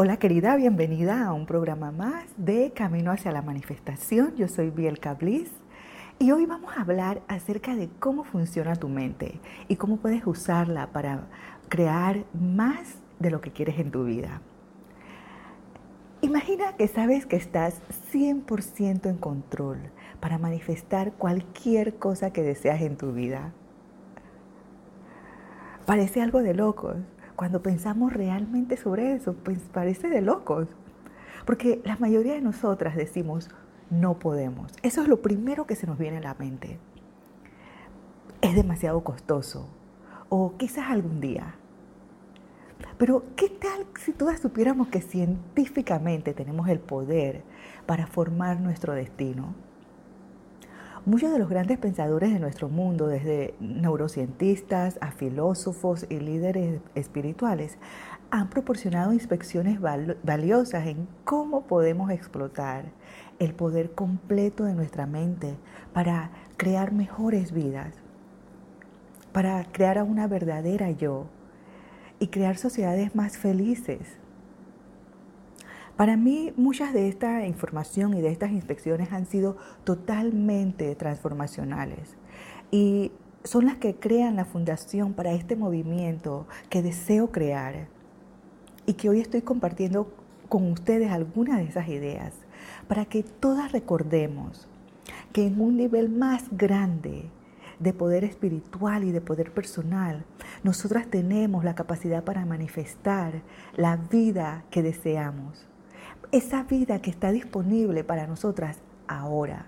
Hola querida, bienvenida a un programa más de Camino hacia la Manifestación. Yo soy Biel Cablis y hoy vamos a hablar acerca de cómo funciona tu mente y cómo puedes usarla para crear más de lo que quieres en tu vida. Imagina que sabes que estás 100% en control para manifestar cualquier cosa que deseas en tu vida. Parece algo de locos, cuando pensamos realmente sobre eso, pues parece de locos. Porque la mayoría de nosotras decimos, no podemos. Eso es lo primero que se nos viene a la mente. Es demasiado costoso. O quizás algún día. Pero ¿qué tal si todas supiéramos que científicamente tenemos el poder para formar nuestro destino? Muchos de los grandes pensadores de nuestro mundo, desde neurocientistas a filósofos y líderes espirituales, han proporcionado inspecciones valiosas en cómo podemos explotar el poder completo de nuestra mente para crear mejores vidas, para crear a una verdadera yo y crear sociedades más felices para mí, muchas de esta información y de estas inspecciones han sido totalmente transformacionales. Y son las que crean la fundación para este movimiento que deseo crear y que hoy estoy compartiendo con ustedes algunas de esas ideas para que todas recordemos que en un nivel más grande de poder espiritual y de poder personal, nosotras tenemos la capacidad para manifestar la vida que deseamos esa vida que está disponible para nosotras ahora.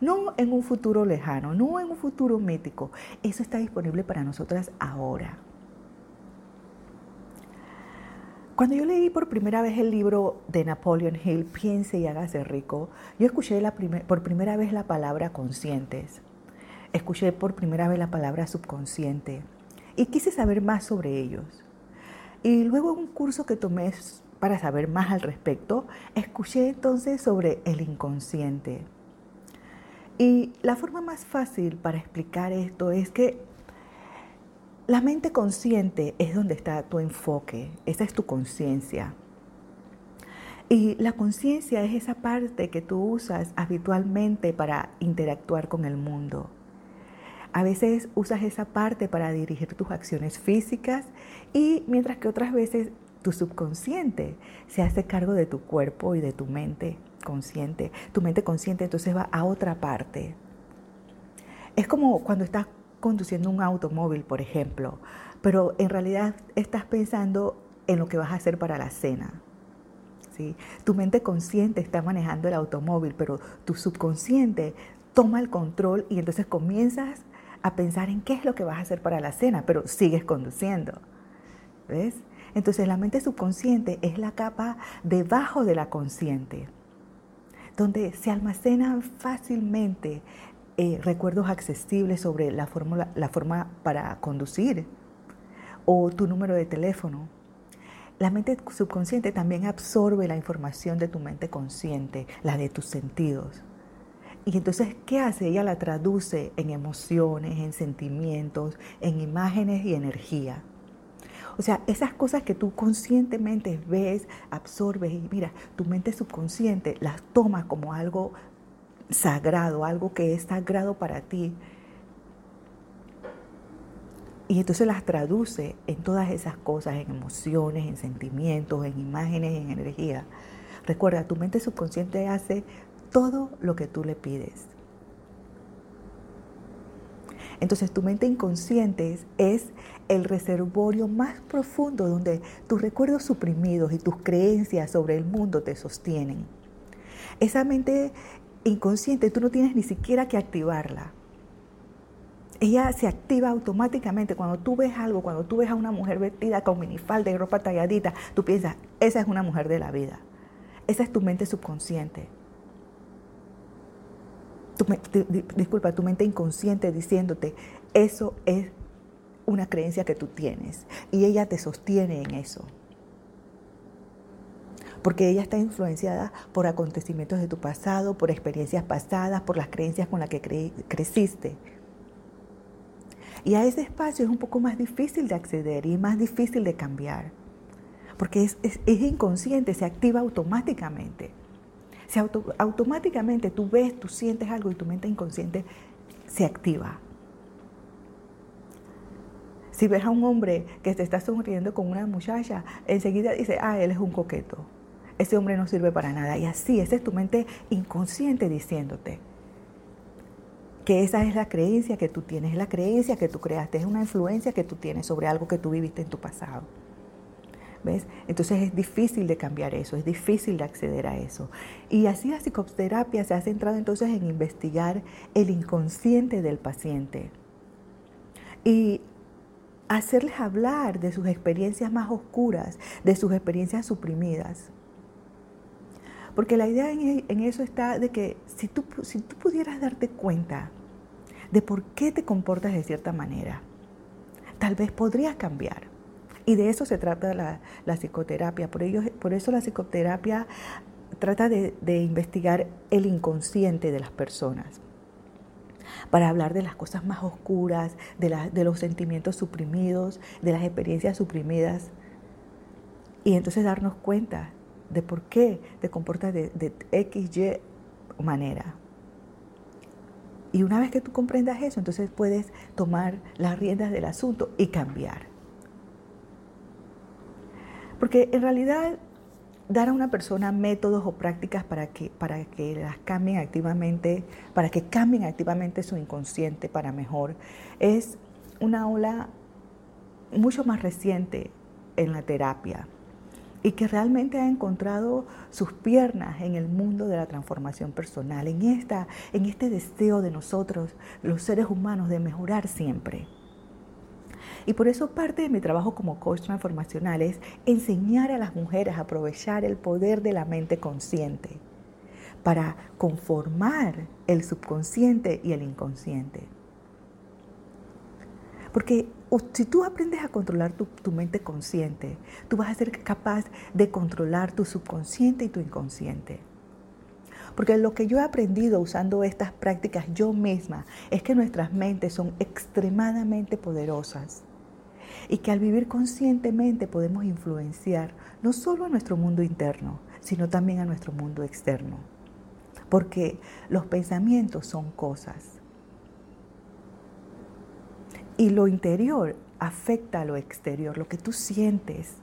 No en un futuro lejano, no en un futuro mítico. Eso está disponible para nosotras ahora. Cuando yo leí por primera vez el libro de Napoleon Hill, Piense y hágase rico, yo escuché por primera vez la palabra conscientes. Escuché por primera vez la palabra subconsciente y quise saber más sobre ellos. Y luego en un curso que tomé para saber más al respecto, escuché entonces sobre el inconsciente. Y la forma más fácil para explicar esto es que la mente consciente es donde está tu enfoque, esa es tu conciencia. Y la conciencia es esa parte que tú usas habitualmente para interactuar con el mundo. A veces usas esa parte para dirigir tus acciones físicas y mientras que otras veces tu subconsciente se hace cargo de tu cuerpo y de tu mente consciente. Tu mente consciente entonces va a otra parte. Es como cuando estás conduciendo un automóvil, por ejemplo, pero en realidad estás pensando en lo que vas a hacer para la cena. ¿sí? Tu mente consciente está manejando el automóvil, pero tu subconsciente toma el control y entonces comienzas a pensar en qué es lo que vas a hacer para la cena, pero sigues conduciendo. ¿Ves? Entonces la mente subconsciente es la capa debajo de la consciente, donde se almacenan fácilmente eh, recuerdos accesibles sobre la, la forma para conducir o tu número de teléfono. La mente subconsciente también absorbe la información de tu mente consciente, la de tus sentidos. Y entonces, ¿qué hace? Ella la traduce en emociones, en sentimientos, en imágenes y energía. O sea, esas cosas que tú conscientemente ves, absorbes y mira, tu mente subconsciente las toma como algo sagrado, algo que es sagrado para ti. Y entonces las traduce en todas esas cosas, en emociones, en sentimientos, en imágenes, en energía. Recuerda, tu mente subconsciente hace todo lo que tú le pides. Entonces tu mente inconsciente es el reservorio más profundo donde tus recuerdos suprimidos y tus creencias sobre el mundo te sostienen. Esa mente inconsciente tú no tienes ni siquiera que activarla. Ella se activa automáticamente cuando tú ves algo, cuando tú ves a una mujer vestida con minifalda y ropa talladita, tú piensas, esa es una mujer de la vida. Esa es tu mente subconsciente disculpa, tu mente inconsciente diciéndote, eso es una creencia que tú tienes. Y ella te sostiene en eso. Porque ella está influenciada por acontecimientos de tu pasado, por experiencias pasadas, por las creencias con las que creciste. Y a ese espacio es un poco más difícil de acceder y más difícil de cambiar. porque es, inconsciente, se activa automáticamente. Se automáticamente tú ves, tú sientes algo y tu mente inconsciente se activa. Si ves a un hombre que te está sonriendo con una muchacha, enseguida dice, ah, él es un coqueto. Ese hombre no sirve para nada. Y así, esa es tu mente inconsciente diciéndote que esa es la creencia que tú tienes, es la creencia que tú creaste, es una influencia que tú tienes sobre algo que tú viviste en tu pasado. ¿Ves? Entonces es difícil de cambiar eso, es difícil de acceder a eso. Y así la psicoterapia se ha centrado entonces en investigar el inconsciente del paciente y hacerles hablar de sus experiencias más oscuras, de sus experiencias suprimidas. Porque la idea en, eso está de que si tú, si tú pudieras darte cuenta de por qué te comportas de cierta manera, tal vez podrías cambiar. Y de eso se trata la, psicoterapia. Por, ello, por eso la psicoterapia trata de, investigar el inconsciente de las personas para hablar de las cosas más oscuras, de, los sentimientos suprimidos, de las experiencias suprimidas, y entonces darnos cuenta de por qué te comportas de X, Y manera. Y una vez que tú comprendas eso, entonces puedes tomar las riendas del asunto y cambiar. Porque en realidad dar a una persona métodos o prácticas para que, para que las cambien activamente, para que cambien activamente su inconsciente para mejor, es una ola mucho más reciente en la terapia y que realmente ha encontrado sus piernas en el mundo de la transformación personal, en, esta, en este deseo de nosotros, los seres humanos, de mejorar siempre. Y por eso parte de mi trabajo como coach transformacional es enseñar a las mujeres a aprovechar el poder de la mente consciente para conformar el subconsciente y el inconsciente. Porque si tú aprendes a controlar tu, tu, mente consciente, tú vas a ser capaz de controlar tu subconsciente y tu inconsciente. Porque lo que yo he aprendido usando estas prácticas yo misma es que nuestras mentes son extremadamente poderosas y que al vivir conscientemente podemos influenciar no solo a nuestro mundo interno, sino también a nuestro mundo externo. Porque los pensamientos son cosas y lo interior afecta a lo exterior, lo que tú sientes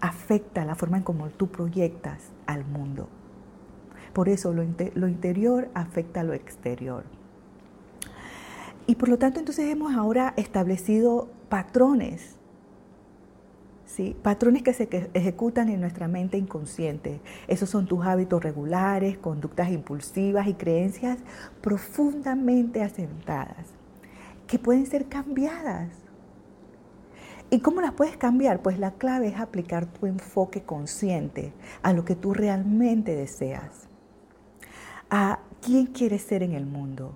afecta la forma en cómo tú proyectas al mundo. Por eso lo, lo interior afecta a lo exterior. Y por lo tanto entonces hemos ahora establecido patrones, ¿sí? patrones que se ejecutan en nuestra mente inconsciente. Esos son tus hábitos regulares, conductas impulsivas y creencias profundamente asentadas que pueden ser cambiadas. ¿Y cómo las puedes cambiar? Pues la clave es aplicar tu enfoque consciente a lo que tú realmente deseas, a quién quieres ser en el mundo,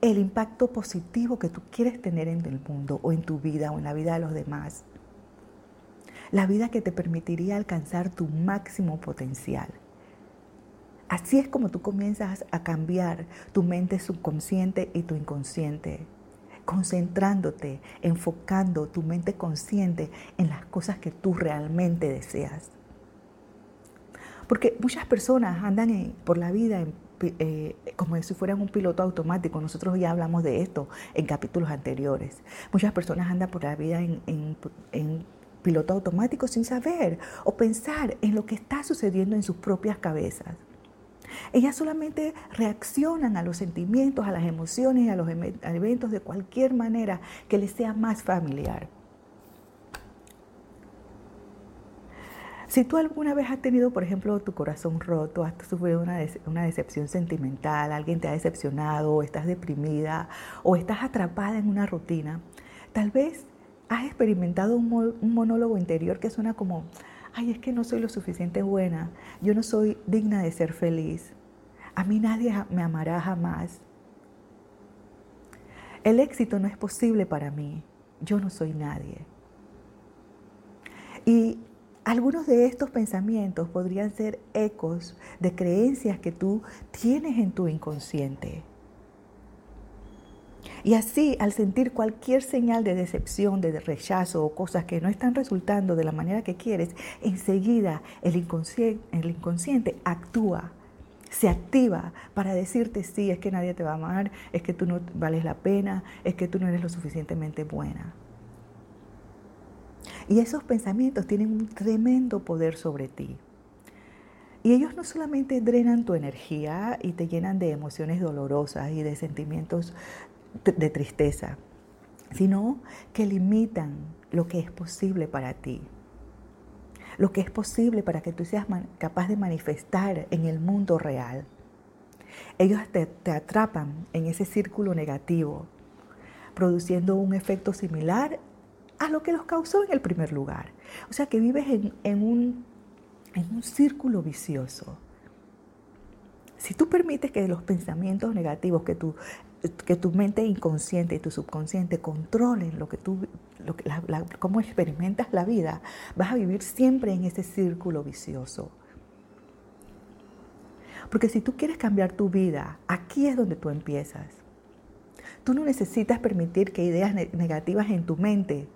el impacto positivo que tú quieres tener en el mundo o en tu vida o en la vida de los demás, la vida que te permitiría alcanzar tu máximo potencial. Así es como tú comienzas a cambiar tu mente subconsciente y tu inconsciente concentrándote, enfocando tu mente consciente en las cosas que tú realmente deseas. Porque muchas personas andan por la vida eh, como si fueran un piloto automático. Nosotros ya hablamos de esto en capítulos anteriores. Muchas personas andan por la vida en piloto automático sin saber o pensar en lo que está sucediendo en sus propias cabezas. Ellas solamente reaccionan a los sentimientos, a las emociones a los eventos de cualquier manera que les sea más familiar. Si tú alguna vez has tenido, por ejemplo, tu corazón roto, has sufrido una, decepción sentimental, alguien te ha decepcionado, o estás deprimida, o estás atrapada en una rutina, tal vez has experimentado un, un monólogo interior que suena como, ay, es que no soy lo suficiente buena, yo no soy digna de ser feliz, a mí nadie me amará jamás. El éxito no es posible para mí, yo no soy nadie. Y algunos de estos pensamientos podrían ser ecos de creencias que tú tienes en tu inconsciente. Y así, al sentir cualquier señal de decepción, de rechazo o cosas que no están resultando de la manera que quieres, enseguida el inconsciente, el inconsciente actúa, se activa para decirte, sí, es que nadie te va a amar, es que tú no vales la pena, es que tú no eres lo suficientemente buena. Y esos pensamientos tienen un tremendo poder sobre ti. Y ellos no solamente drenan tu energía y te llenan de emociones dolorosas y de sentimientos de tristeza, sino que limitan lo que es posible para ti, lo que es posible para que tú seas capaz de manifestar en el mundo real. Ellos te, atrapan en ese círculo negativo, produciendo un efecto similar a lo que los causó en el primer lugar. O sea que vives en, un, en un círculo vicioso. Si tú permites que los pensamientos negativos, que tu, que tu mente inconsciente y tu subconsciente controlen lo que tú, lo que, cómo experimentas la vida, vas a vivir siempre en ese círculo vicioso. Porque si tú quieres cambiar tu vida, aquí es donde tú empiezas. Tú no necesitas permitir que ideas negativas en tu mente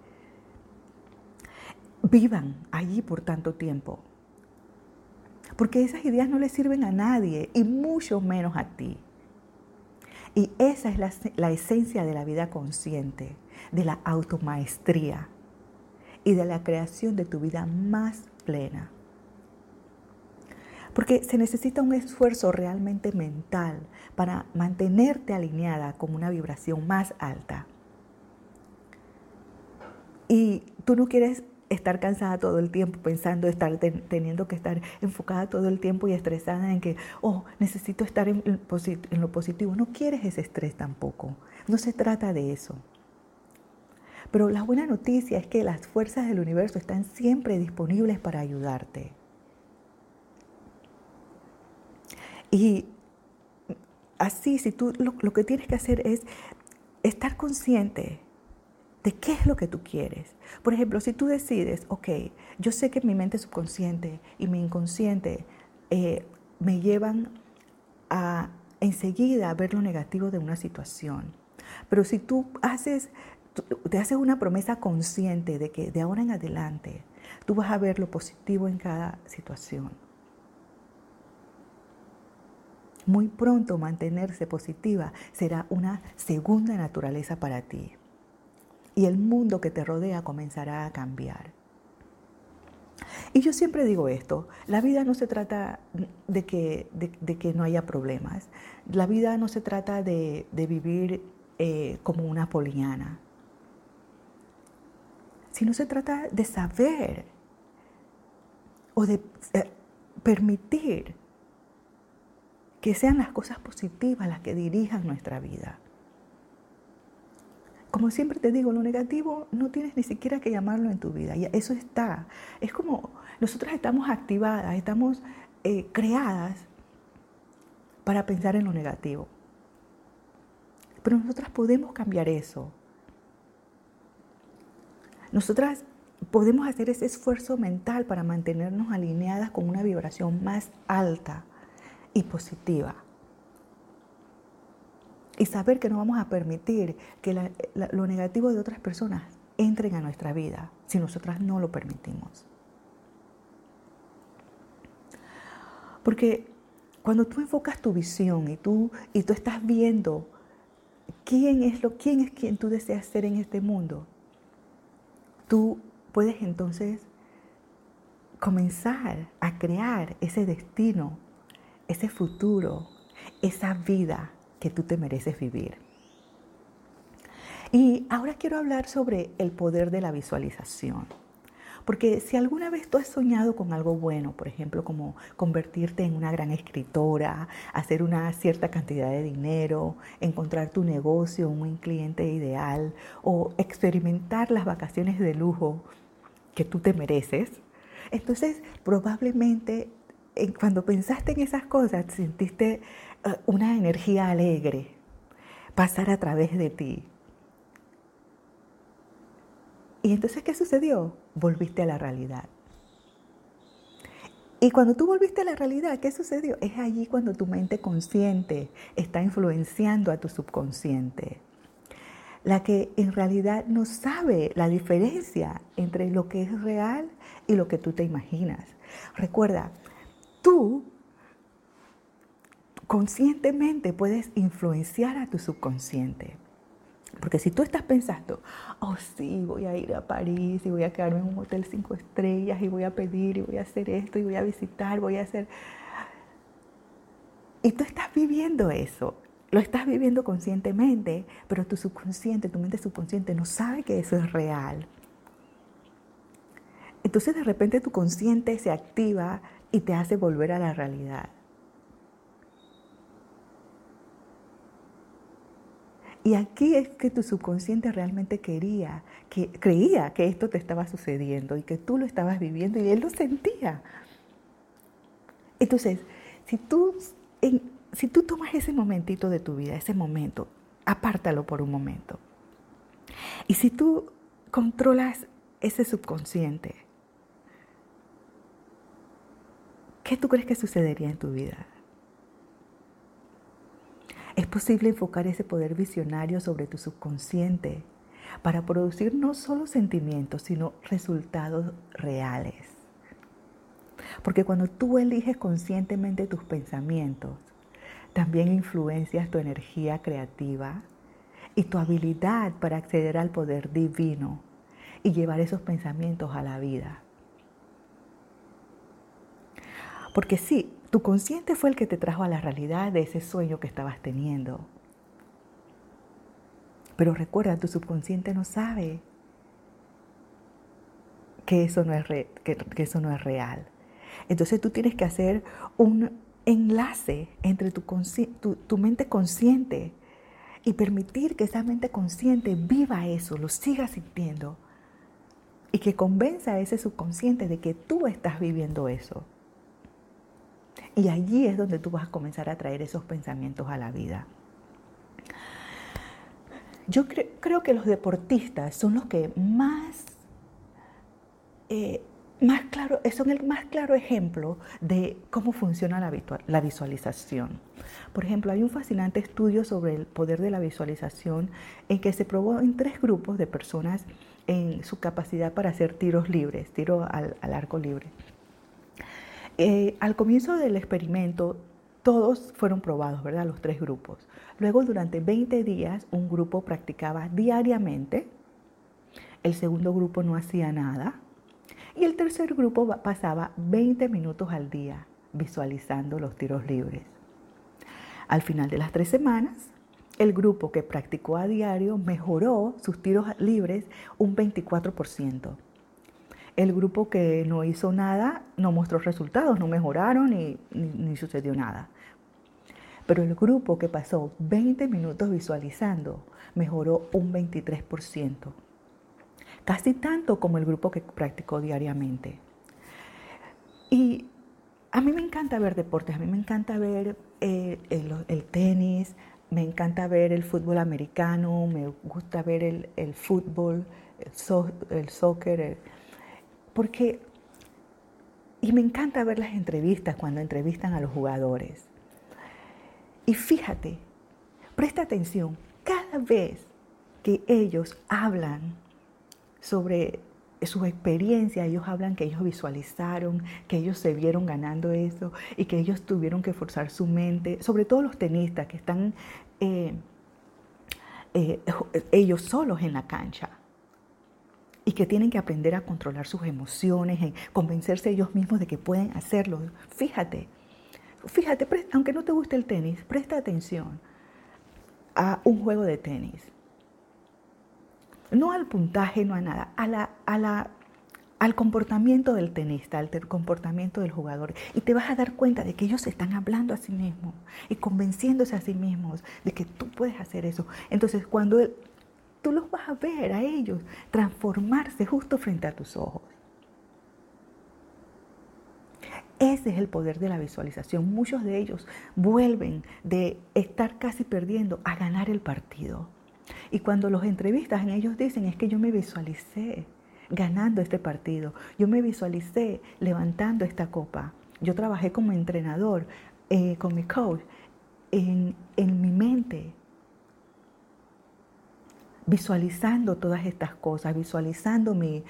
vivan allí por tanto tiempo. Porque esas ideas no le sirven a nadie y mucho menos a ti. Y esa es la, la, esencia de la vida consciente, de la automaestría y de la creación de tu vida más plena. Porque se necesita un esfuerzo realmente mental para mantenerte alineada con una vibración más alta. Y tú no quieres estar cansada todo el tiempo, pensando, estar teniendo que estar enfocada todo el tiempo y estresada en que, oh, necesito estar en, lo positivo. No quieres ese estrés tampoco. No se trata de eso. Pero la buena noticia es que las fuerzas del universo están siempre disponibles para ayudarte. Y así, si tú lo que tienes que hacer es estar consciente de qué es lo que tú quieres. Por ejemplo, si tú decides, ok, yo sé que mi mente subconsciente y mi inconsciente eh, me llevan a enseguida a ver lo negativo de una situación. Pero si tú haces, te haces una promesa consciente de que de ahora en adelante tú vas a ver lo positivo en cada situación. Muy pronto mantenerse positiva será una segunda naturaleza para ti y el mundo que te rodea comenzará a cambiar. Y yo siempre digo esto, la vida no se trata de que, de, que no haya problemas, la vida no se trata de, vivir eh, como una poliana, sino se trata de saber o de eh, permitir que sean las cosas positivas las que dirijan nuestra vida. Como siempre te digo, lo negativo no tienes ni siquiera que llamarlo en tu vida. Y eso está. Es como nosotras estamos activadas, estamos eh, creadas para pensar en lo negativo. Pero nosotras podemos cambiar eso. Nosotras podemos hacer ese esfuerzo mental para mantenernos alineadas con una vibración más alta y positiva y saber que no vamos a permitir que lo negativo de otras personas entren a nuestra vida si nosotras no lo permitimos. Porque cuando tú enfocas tu visión y tú, y tú estás viendo quién es, lo, quién es quien tú deseas ser en este mundo, tú puedes entonces comenzar a crear ese destino, ese futuro, esa vida que tú te mereces vivir. Y ahora quiero hablar sobre el poder de la visualización. Porque si alguna vez tú has soñado con algo bueno, por ejemplo, como convertirte en una gran escritora, hacer una cierta cantidad de dinero, encontrar tu negocio, un cliente ideal o experimentar las vacaciones de lujo que tú te mereces, entonces probablemente cuando pensaste en esas cosas sentiste eh, una energía alegre pasar a través de ti. Y entonces, ¿qué sucedió? Volviste a la realidad. Y cuando tú volviste a la realidad, ¿qué sucedió? Es allí cuando tu mente consciente está influenciando a tu subconsciente. la que en realidad no sabe la diferencia entre lo que es real y lo que tú te imaginas. Recuerda, tú conscientemente puedes influenciar a tu subconsciente. Porque si tú estás pensando, oh sí, voy a ir a París y voy a quedarme en un hotel cinco estrellas y voy a pedir y voy a hacer esto y voy a visitar, voy a hacer... Y tú estás viviendo eso, lo estás viviendo conscientemente, pero tu subconsciente, tu mente subconsciente no sabe que eso es real. Entonces de repente tu consciente se activa y te hace volver a la realidad. Y aquí es que tu subconsciente realmente quería, que creía que esto te estaba sucediendo y que tú lo estabas viviendo y él lo sentía. Entonces, si tú, si tú tomas ese momentito de tu vida, ese momento, apártalo por un momento. Y si tú controlas ese subconsciente, ¿qué tú crees que sucedería en tu vida? Es posible enfocar ese poder visionario sobre tu subconsciente para producir no solo sentimientos, sino resultados reales. Porque cuando tú eliges conscientemente tus pensamientos, también influencias tu energía creativa y tu habilidad para acceder al poder divino y llevar esos pensamientos a la vida. Porque sí, tu consciente fue el que te trajo a la realidad de ese sueño que estabas teniendo. Pero recuerda, tu subconsciente no sabe que eso no es, que, eso no es real. Entonces tú tienes que hacer un enlace entre tu, tu mente consciente y permitir que esa mente consciente viva eso, lo siga sintiendo y que convenza a ese subconsciente de que tú estás viviendo eso. Y allí es donde tú vas a comenzar a traer esos pensamientos a la vida. Yo creo que los deportistas son los que más, eh, más claro, son el más claro ejemplo de cómo funciona la, la visualización. Por ejemplo, hay un fascinante estudio sobre el poder de la visualización en que se probó en tres grupos de personas en su capacidad para hacer tiros libres, tiro al arco libre. Eh, al comienzo del experimento, todos fueron probados, ¿verdad? Los tres grupos. Luego, durante 20 días, un grupo practicaba diariamente, el segundo grupo no hacía nada y el tercer grupo pasaba 20 minutos al día visualizando los tiros libres. Al final de las tres semanas, el grupo que practicó a diario mejoró sus tiros libres un 24%. El grupo que no hizo nada no mostró resultados, no mejoraron ni, ni, sucedió nada. Pero el grupo que pasó 20 minutos visualizando mejoró un 23%, casi tanto como el grupo que practicó diariamente. Y a mí me encanta ver deportes, a mí me encanta ver eh, el, tenis, me encanta ver el fútbol americano, me gusta ver el, fútbol, el, el soccer, porque, y me encanta ver las entrevistas cuando entrevistan a los jugadores. Y fíjate, presta atención, cada vez que ellos hablan sobre su experiencia, ellos hablan que ellos visualizaron, que ellos se vieron ganando eso y que ellos tuvieron que forzar su mente, sobre todo los tenistas que están eh, eh, ellos solos en la cancha y que tienen que aprender a controlar sus emociones, en convencerse ellos mismos de que pueden hacerlo. Fíjate, fíjate, aunque no te guste el tenis, presta atención a un juego de tenis. No al puntaje, no a nada, a la, a la, al comportamiento del tenista, al comportamiento del jugador. Y te vas a dar cuenta de que ellos se están hablando a sí mismos y convenciéndose a sí mismos de que tú puedes hacer eso. Entonces, cuando el, tú los vas a ver a ellos transformarse justo frente a tus ojos. Ese es el poder de la visualización. Muchos de ellos vuelven de estar casi perdiendo a ganar el partido. Y cuando los entrevistas, ellos dicen, es que yo me visualicé ganando este partido. Yo me visualicé levantando esta copa. Yo trabajé como entrenador eh, con mi coach en, en mi mente visualizando todas estas cosas, visualizando mi,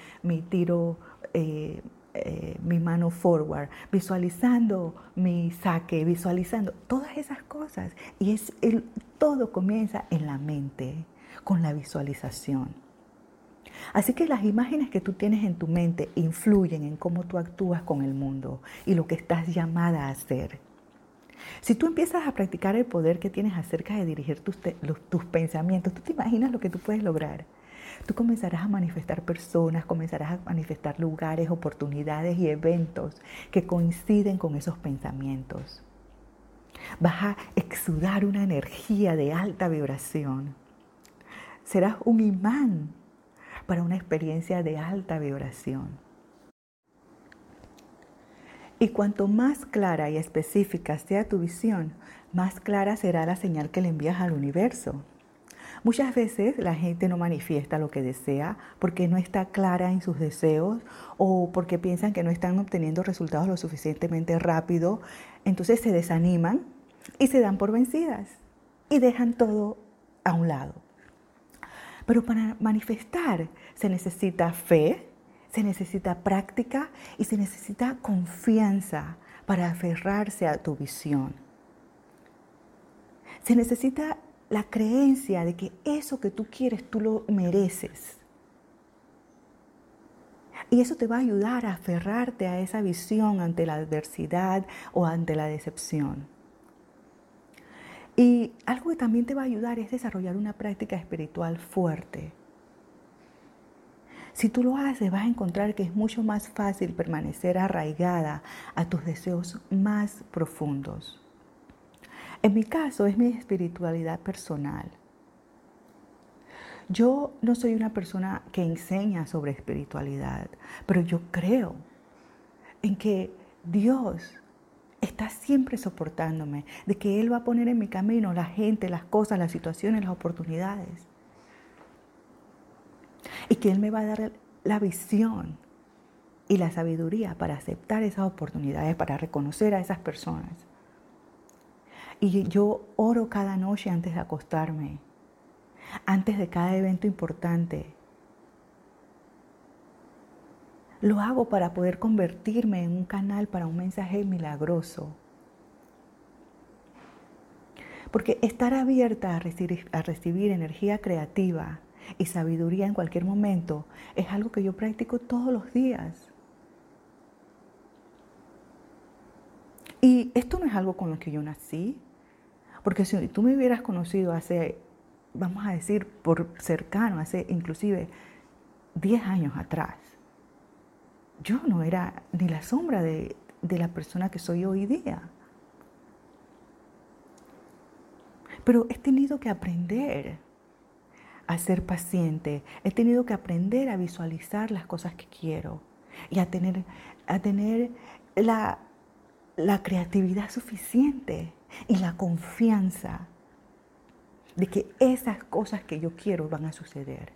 tiro, eh, eh, mi mano forward, visualizando mi saque, visualizando todas esas cosas. Y es el, todo comienza en la mente, con la visualización. Así que las imágenes que tú tienes en tu mente influyen en cómo tú actúas con el mundo y lo que estás llamada a hacer. Si tú empiezas a practicar el poder que tienes acerca de dirigir tus, tus pensamientos, tú te imaginas lo que tú puedes lograr. Tú comenzarás a manifestar personas, comenzarás a manifestar lugares, oportunidades y eventos que coinciden con esos pensamientos. Vas a exudar una energía de alta vibración. Serás un imán para una experiencia de alta vibración. Y cuanto más clara y específica sea tu visión, más clara será la señal que le envías al universo. Muchas veces la gente no manifiesta lo que desea porque no está clara en sus deseos o porque piensan que no están obteniendo resultados lo suficientemente rápido. Entonces se desaniman y se dan por vencidas y dejan todo a un lado. Pero para manifestar se necesita fe, se necesita práctica y se necesita confianza para aferrarse a tu visión. Se necesita la creencia de que eso que tú quieres tú lo mereces. Y eso te va a ayudar a aferrarte a esa visión ante la adversidad o ante la decepción. Y algo que también te va a ayudar es desarrollar una práctica espiritual fuerte. Si tú lo haces, vas a encontrar que es mucho más fácil permanecer arraigada a tus deseos más profundos. En mi caso es mi espiritualidad personal. Yo no soy una persona que enseña sobre espiritualidad, pero yo creo en que Dios está siempre soportándome, de que Él va a poner en mi camino la gente, las cosas, las situaciones, las oportunidades. Que Él me va a dar la visión y la sabiduría para aceptar esas oportunidades, para reconocer a esas personas. Y yo oro cada noche antes de acostarme, antes de cada evento importante. Lo hago para poder convertirme en un canal para un mensaje milagroso. Porque estar abierta a recibir, a recibir energía creativa y sabiduría en cualquier momento es algo que yo practico todos los días. Y esto no es algo con lo que yo nací, porque si tú me hubieras conocido hace, vamos a decir, por cercano, hace inclusive 10 años atrás, yo no era ni la sombra de, de la persona que soy hoy día. Pero he tenido que aprender a ser paciente, he tenido que aprender a visualizar las cosas que quiero y a tener, a tener la, la creatividad suficiente y la confianza de que esas cosas que yo quiero van a suceder.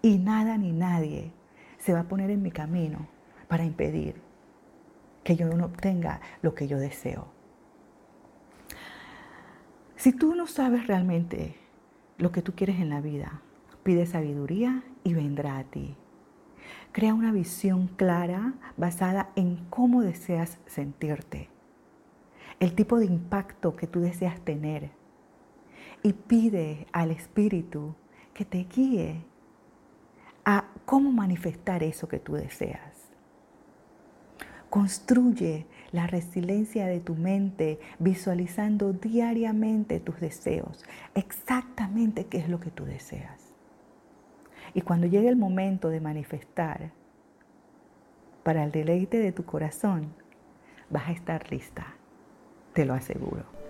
Y nada ni nadie se va a poner en mi camino para impedir que yo no obtenga lo que yo deseo. Si tú no sabes realmente lo que tú quieres en la vida. Pide sabiduría y vendrá a ti. Crea una visión clara basada en cómo deseas sentirte, el tipo de impacto que tú deseas tener y pide al Espíritu que te guíe a cómo manifestar eso que tú deseas. Construye la resiliencia de tu mente visualizando diariamente tus deseos, exactamente qué es lo que tú deseas. Y cuando llegue el momento de manifestar para el deleite de tu corazón, vas a estar lista, te lo aseguro.